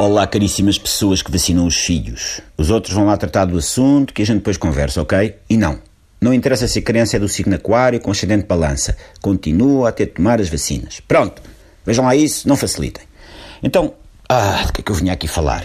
Olá, caríssimas pessoas que vacinam os filhos. Os outros vão lá tratar do assunto que a gente depois conversa, ok? E não. Não interessa se a criança é do signo aquário com ascendente balança. Continua a ter de tomar as vacinas. Pronto. Vejam lá isso, não facilitem. Então, ah, de que é que eu vinha aqui falar?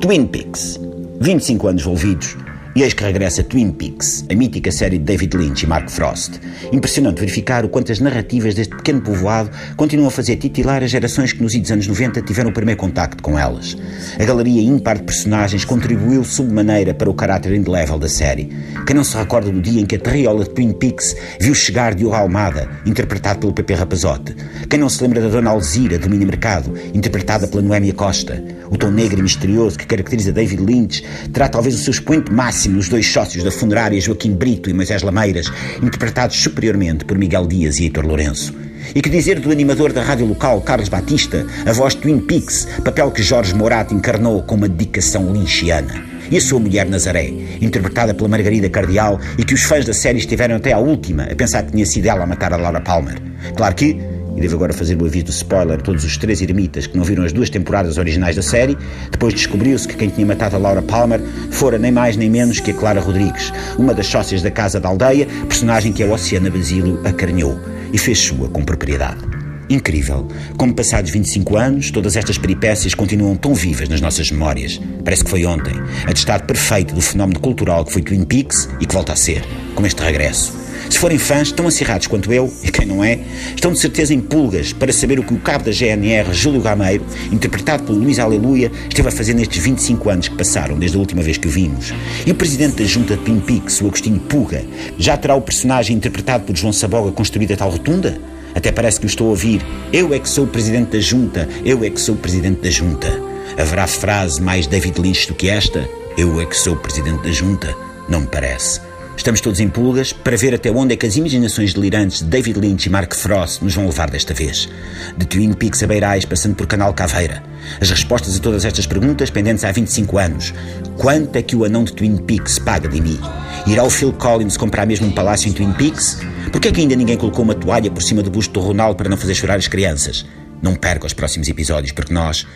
Twin Peaks. 25 anos envolvidos eis que regressa Twin Peaks, a mítica série de David Lynch e Mark Frost. Impressionante verificar o quanto as narrativas deste pequeno povoado continuam a fazer titilar as gerações que nos idos anos 90 tiveram o primeiro contacto com elas. A galeria ímpar de personagens contribuiu submaneira para o caráter indelével da série. Quem não se recorda do dia em que a terriola de Twin Peaks viu chegar Diogo Almada, interpretado pelo Pepe Rapazote? Quem não se lembra da Dona Alzira, do Mini Mercado, interpretada pela Noémia Costa? O tom negro e misterioso que caracteriza David Lynch terá talvez o seu expoente máximo máximo os dois sócios da funerária Joaquim Brito e Moisés Lameiras, interpretados superiormente por Miguel Dias e Heitor Lourenço. E que dizer do animador da rádio local, Carlos Batista, a voz de Twin Peaks, papel que Jorge Morato encarnou com uma dedicação linchiana? E a sua mulher Nazaré, interpretada pela Margarida Cardial e que os fãs da série estiveram até à última a pensar que tinha sido ela a matar a Laura Palmer. Claro que e devo agora fazer o aviso de spoiler a todos os três eremitas que não viram as duas temporadas originais da série, depois descobriu-se que quem tinha matado a Laura Palmer fora nem mais nem menos que a Clara Rodrigues, uma das sócias da Casa da Aldeia, personagem que a Oceana Basílio acarinhou e fez sua com propriedade. Incrível. Como passados 25 anos, todas estas peripécias continuam tão vivas nas nossas memórias. Parece que foi ontem. Atestado perfeito do fenómeno cultural que foi Twin Peaks e que volta a ser, com este regresso. Se forem fãs tão acirrados quanto eu, e quem não é, estão de certeza em pulgas para saber o que o cabo da GNR, Júlio Gameiro, interpretado pelo Luís Aleluia, esteve a fazer nestes 25 anos que passaram desde a última vez que o vimos. E o presidente da junta de Twin o Agostinho Puga, já terá o personagem interpretado por João Saboga construído a tal rotunda? Até parece que o estou a ouvir. Eu é que sou o presidente da junta, eu é que sou o presidente da junta. Haverá frase mais David Lynch do que esta? Eu é que sou o presidente da junta? Não me parece. Estamos todos em pulgas para ver até onde é que as imaginações delirantes de David Lynch e Mark Frost nos vão levar desta vez. De Twin Peaks a Beirais, passando por Canal Caveira. As respostas a todas estas perguntas pendentes há 25 anos. Quanto é que o anão de Twin Peaks paga de mim? Irá o Phil Collins comprar mesmo um palácio em Twin Peaks? Por que é que ainda ninguém colocou uma toalha por cima do busto do Ronaldo para não fazer chorar as crianças? Não perca os próximos episódios, porque nós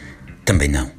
também não.